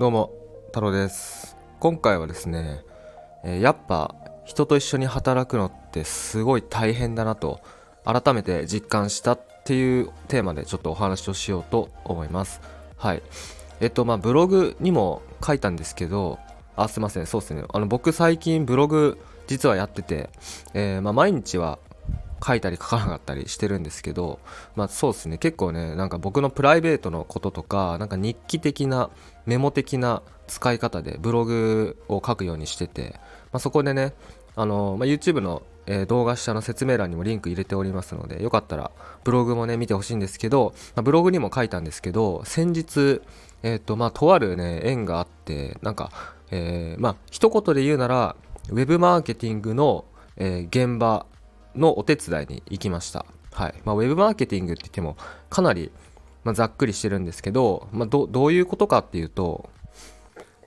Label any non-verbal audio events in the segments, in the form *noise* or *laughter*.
どうも太郎です。今回はですね、えーやっぱ人と一緒に働くのってすごい大変だなと改めて実感したっていうテーマでちょっとお話をしようと思います。はい。えっとまあブログにも書いたんですけどあすいません。そうですね。あの僕最近ブログ実はやってて、えーまあ、毎日は書いたり書かなかったりしてるんですけど、まあそうですね、結構ね、なんか僕のプライベートのこととか、なんか日記的な、メモ的な使い方でブログを書くようにしてて、まあ、そこでね、あの、まあ、YouTube の、え動画下の説明欄にもリンク入れておりますので、よかったらブログもね、見てほしいんですけど、まあ、ブログにも書いたんですけど、先日、えっ、と、まあ、とあるね、縁があって、なんか、えーまあ、一言で言うなら、ウェブマーケティングの、えー現場のお手伝いに行きました。はい。まあ、ウェブマーケティングって言っても、かなり、まあ、ざっくりしてるんですけど、まあ、どどういうことかっていうと、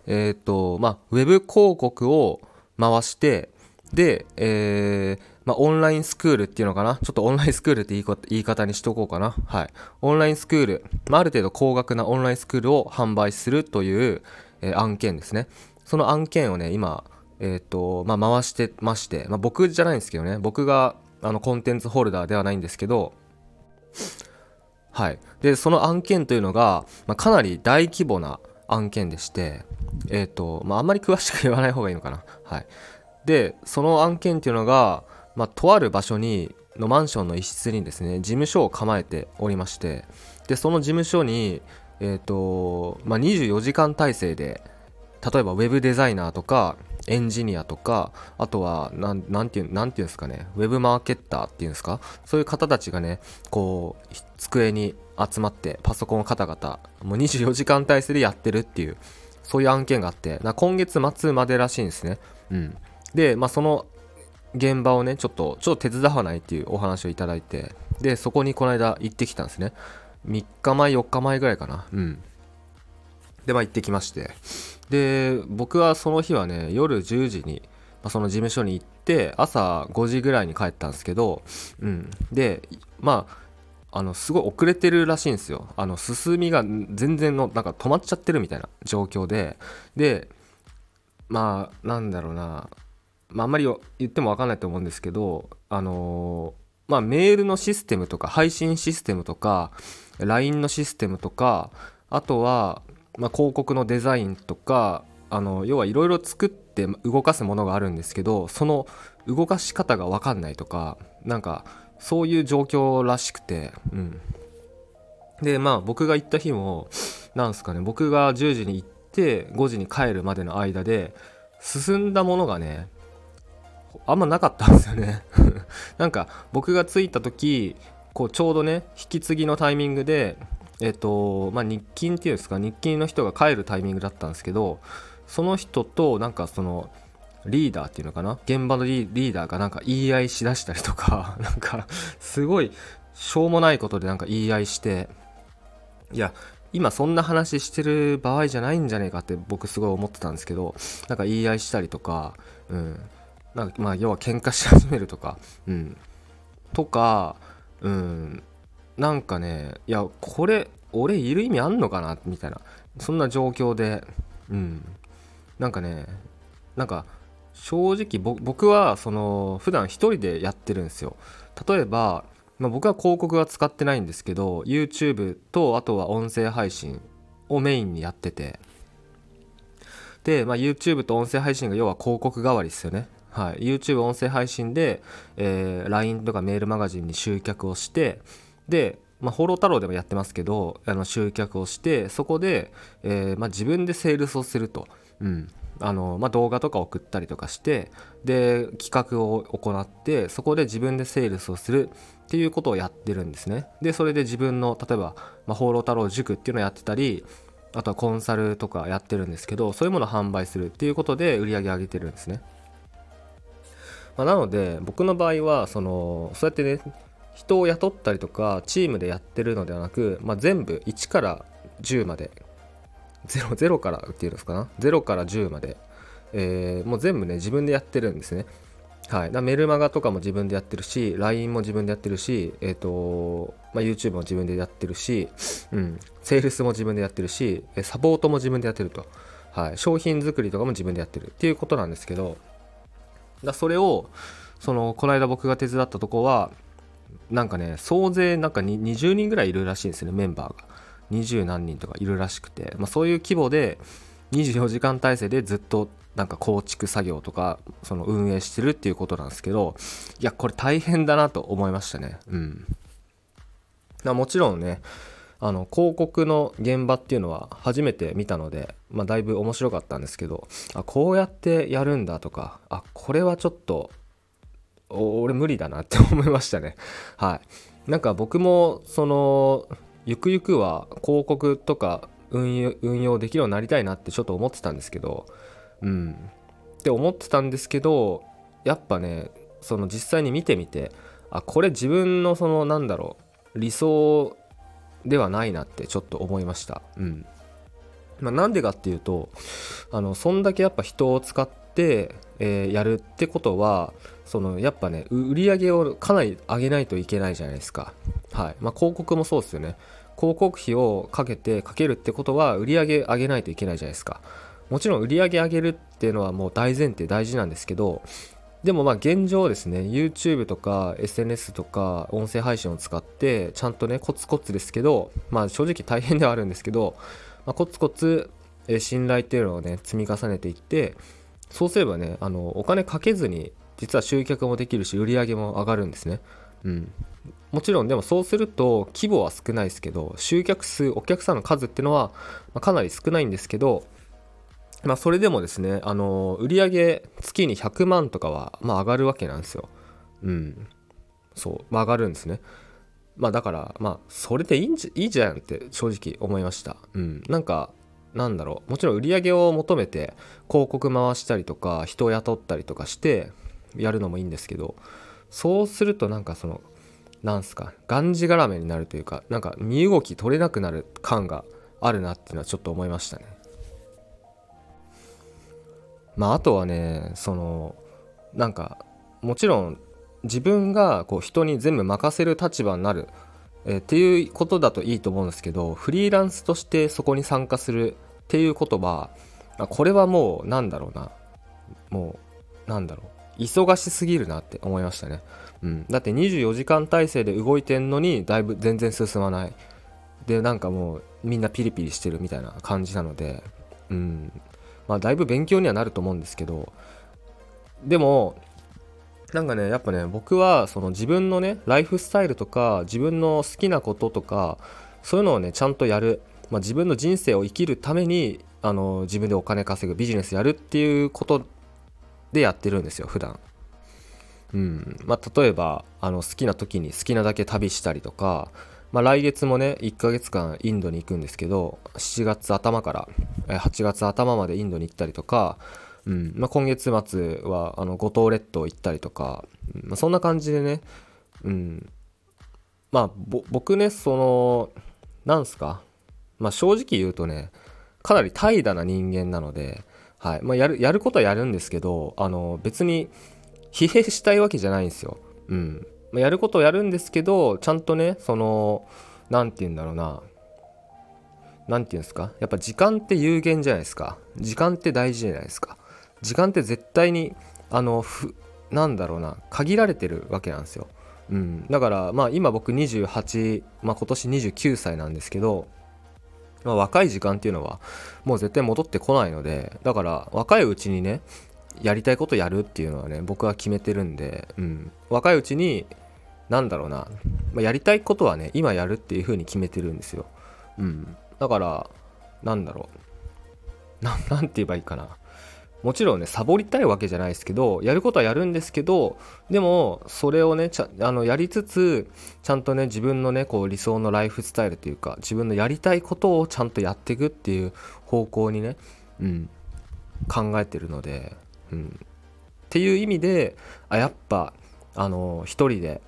えっ、と、まあ、ウェブ広告を回して、で、えーまあ、オンラインスクールっていうのかな？ちょっとオンラインスクールって言い言い方にしとこうかな。はい。オンラインスクール、まあ、ある程度高額なオンラインスクールを販売するという、えー案件ですね。その案件をね、今、えっ、と、まあ、回してまして、まあ、僕じゃないんですけどね、僕があのコンテンツホルダーではないんですけど、はい。で、その案件というのが、まあ、かなり大規模な案件でして、えっ、と、まあ、あんまり詳しく言わない方がいいのかな。はい。で、その案件っていうのが、まあ、とある場所に、のマンションの一室にですね、事務所を構えておりまして、で、その事務所に、えっ、と、まあ、24時間体制で、例えばウェブデザイナーとかエンジニアとかあとはなんていうなんていうんですかねウェブマーケッターっていうんですか？そういう方たちがねこう机に集まってパソコンを方々もう24時間体制でやってるっていうそういう案件があってな今月末までらしいんですね。うん。でまあその現場をねちょっとちょっと手伝わないっていうお話をいただいてでそこにこの間行ってきたんですね。3日前4日前ぐらいかな。うん。でまあ行ってきまして。で僕はその日はね夜10時に、まあ、その事務所に行って朝5時ぐらいに帰ったんですけど、うん、でまああのすごい遅れてるらしいんですよ。あの進みが全然のなんか止まっちゃってるみたいな状況で。でまあなんだろうな、まあ、あんまり言っても分かんないと思うんですけどあのーまあメールのシステムとか配信システムとか LINE のシステムとかあとは、まあ、広告のデザインとかあの要はいろいろ作って動かすものがあるんですけどその動かし方が分かんないとかなんかそういう状況らしくてうん。でまあ僕が行った日もなんすかね僕が10時に行って5時に帰るまでの間で進んだものがねあんまなかったんですよね。*laughs* なんか僕が着いた時こうちょうどね引き継ぎのタイミングでえっとまあ日勤っていうんですか日勤の人が帰るタイミングだったんですけどその人となんかそのリーダーっていうのかな現場のリリーダーがなんか言い合いしだしたりとか *laughs* なんかすごいしょうもないことでなんか言い合いしていや今そんな話してる場合じゃないんじゃねえかって僕すごい思ってたんですけどなんか言い合いしたりとかうん。なんかまあ要は喧嘩し始めるとかうん。とかうん。なんかねいやこれ俺いる意味あんのかな？みたいな。そんな状況で。うん。なんかねなんか正直僕はその普段一人でやってるんですよ。例えば、まあ、僕は広告は使ってないんですけど YouTube とあとは音声配信をメインにやってて。で、まあ、YouTube と音声配信が要は広告代わりですよね。はい、YouTube 音声配信で、えー LINE とかメールマガジンに集客をしてで、まあ、放浪太郎でもやってますけどあの集客をしてそこで、えーまあ、自分でセールスをすると、うん。あのまあ、動画とか送ったりとかしてで企画を行ってそこで自分でセールスをするっていうことをやってるんですね。でそれで自分の例えば、まあ、放浪太郎塾っていうのをやってたりあとはコンサルとかやってるんですけどそういうものを販売するっていうことで売り上げ上げてるんですね。まあ、なので僕の場合はそのそうやってね人を雇ったりとかチームでやってるのではなく、まあ、全部1から10まで。0, 0からっていうんですかな？0から10まで、えーもう全部ね自分でやってるんですね。はい、だメルマガとかも自分でやってるし LINE も自分でやってるし、えーとまあ、YouTube も自分でやってるし、うん、セールスも自分でやってるしサポートも自分でやってると、はい、商品作りとかも自分でやってる。っていうことなんですけど。だそれをそのこの間僕が手伝ったとこはなんかね総勢なんか20人ぐらいいるらしいんですねメンバーが。20何人とかいるらしくて、まあ、そういう規模で24時間体制でずっとなんか構築作業とかその運営してるっていうことなんですけどいやこれ大変だなと思いましたね。うん。もちろんねあの広告の現場っていうのは初めて見たので、まあ、だいぶ面白かったんですけどあこうやってやるんだとかあこれはちょっと俺無理だなって思いましたね。はい。なんか僕もそのゆくゆくは広告とか運用運用できるようになりたいなってちょっと思ってたんですけどうん。って思ってたんですけどやっぱねその実際に見てみてあこれ自分のそのなんだろう理想ではないなってちょっと思いました。うん。まあ、なんでかっていうとあのそんだけやっぱ人を使っ、えー、やるってことはそのやっぱね売り上げをかなり上げないといけないじゃないですか。はい。まあ広告もそうですよね。広告費をかけてかけるってことは売り上げ上げないといけないじゃないですか。もちろん売り上げ上げるっていうのはもう大前提大事なんですけどでもまあ現状ですね YouTube とか SNS とか音声配信を使ってちゃんとねコツコツですけどまあ正直大変ではあるんですけど、まあ、コツコツ信頼っていうのをね積み重ねていってそうすればねあのお金かけずに実は集客もできるし売り上げも上がるんですね。うん。もちろんでもそうすると規模は少ないですけど集客数お客さんの数っていうのはかなり少ないんですけどまあそれでもですねあの売上月に100万とかはまあ上がるわけなんですよ。うん。そう、まあ、上がるんですね。まあだからまあそれでいいんじゃいいじゃんって正直思いました。うん。なんかなんだろう。もちろん売り上げを求めて広告回したりとか人を雇ったりとかしてやるのもいいんですけどそうするとなんかそのなんすかがんじがらめになるというかなんか身動き取れなくなる感があるなっていうのはちょっと思いましたね。まああとはねそのなんかもちろん自分がこう人に全部任せる立場になる、え、っていうことだといいと思うんですけどフリーランスとしてそこに参加するっていうことはこれはもうなんだろうな。もうなんだろう。忙しすぎるなって思いましたね。うん、だって24時間体制で動いてんのにだいぶ全然進まない。でなんかもうみんなピリピリしてるみたいな感じなのでうん。まあだいぶ勉強にはなると思うんですけどでもなんかねやっぱね僕はその自分のねライフスタイルとか自分の好きなこととかそういうのをねちゃんとやる、まあ、自分の人生を生きるためにあの自分でお金稼ぐビジネスやるっていうことでやってるんですよ普段。うん。まあ、例えばあの好きな時に好きなだけ旅したりとか、まあ、来月もね1ヶ月間インドに行くんですけど7月頭から8月頭までインドに行ったりとか、うん。まあ、今月末はあの五島列島行ったりとか、まあ、そんな感じでね、うん。まあ僕ねそのなんすか、まあ、正直言うとねかなり怠惰な人間なので、はいまあ、やるやることはやるんですけどあの別に疲弊したいわけじゃないんですよ。うん。まあやることをやるんですけど、ちゃんとね、その、何て言うんだろうな。何て言うんですか？やっぱ時間って有限じゃないですか。時間って大事じゃないですか。時間って絶対に、あの、ふ、なんだろうな、限られてるわけなんですよ。うん。だから、まあ今僕28、まあ今年29歳なんですけど、まあ、若い時間っていうのはもう絶対戻ってこないのでだから若いうちにねやりたいことやるっていうのはね僕は決めてるんで、うん、若いうちになんだろうな、まあ、やりたいことはね今やるっていうふうに決めてるんですよ、うん、だからなんだろう。ななんて言えばいいかな。もちろんねサボりたいわけじゃないですけどやることはやるんですけどでもそれをねちゃあのやりつつちゃんとね自分のねこう理想のライフスタイルというか自分のやりたいことをちゃんとやっていくっていう方向にね、うん、考えてるのでうん、っていう意味であやっぱあの一人で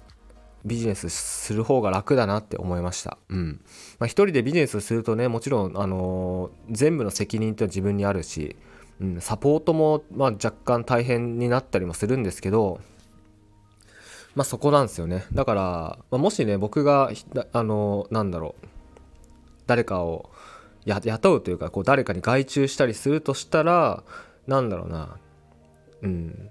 ビジネスする方が楽だなって思いました。うん。まあ、一人でビジネスするとね、もちろん、あのー、全部の責任って自分にあるし、うん、サポートも、まあ、若干大変になったりもするんですけど、まあそこなんですよね。だから、まあ、もしね僕があのなんだろう誰かを雇うというかこう誰かに外注したりするとしたらなんだろうなうん。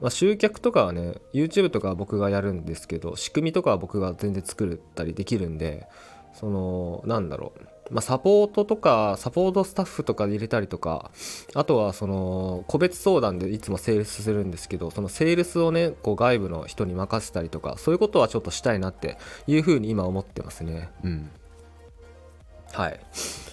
まあ、集客とかはね YouTube とかは僕がやるんですけど仕組みとかは僕が全然作ったりできるんでそのなんだろう。まあ、サポートとかサポートスタッフとかで入れたりとかあとはその個別相談でいつもセールスするんですけどそのセールスをねこう外部の人に任せたりとかそういうことはちょっとしたいなっていうふうに今思ってますね。うん。はい。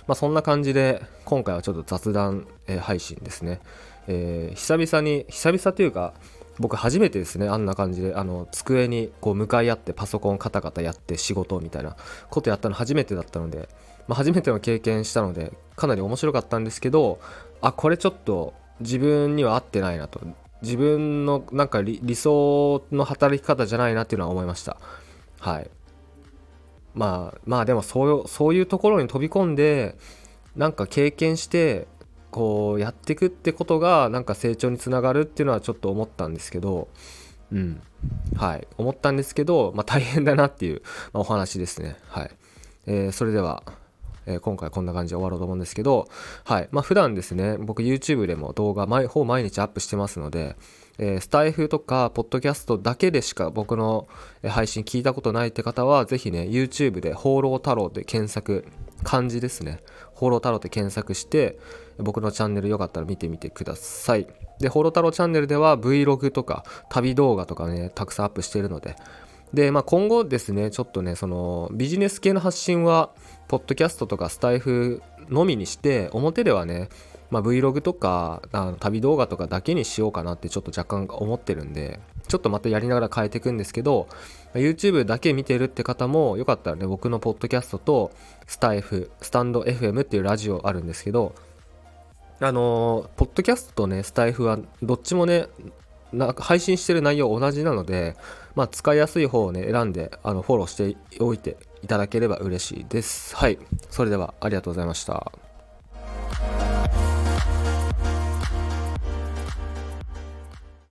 まあそんな感じで今回はちょっと雑談、えー、配信ですね、えー、久々に久々というか僕初めてですねあんな感じであの机にこう向かい合ってパソコンカタカタやって仕事みたいなことやったの初めてだったのでまあ、初めての経験したのでかなり面白かったんですけどあこれちょっと自分には合ってないなと。自分のなんか理想の働き方じゃないなっていうのは思いました。はい。まあまあでもそうそういうところに飛び込んでなんか経験してこうやっていくってことがなんか成長につながるっていうのはちょっと思ったんですけどうん。はい。思ったんですけど、まあ、大変だなっていう、ま、お話ですね。はい、えー、それでは。えー、今回こんな感じで終わろうと思うんですけど、はい。まあ、普段ですね、僕 YouTube でも動画毎、ほぼ毎日アップしてますので、えー、スタイフとか、ポッドキャストだけでしか僕の配信聞いたことないって方は、ぜひね、YouTube で、放浪太郎で検索、漢字ですね。放浪太郎って検索して、僕のチャンネルよかったら見てみてください。で、放浪太郎チャンネルでは Vlog とか旅動画とかね、たくさんアップしてるので、で、まあ、今後ですね、ちょっとね、そのビジネス系の発信は、ポッドキャストとかスタイフのみにして、表ではね、まあ、Vlog とかあの旅動画とかだけにしようかなってちょっと若干思ってるんで、ちょっとまたやりながら変えていくんですけど、YouTube だけ見てるって方もよかったらね、僕のポッドキャストとスタイフ、スタンド FM っていうラジオあるんですけど、あのー、ポッドキャストとね、スタイフはどっちもね、配信してる内容同じなので、まあ、使いやすい方をね、選んで、あの、フォローしておいていただければ嬉しいです。はい。それでは、ありがとうございました。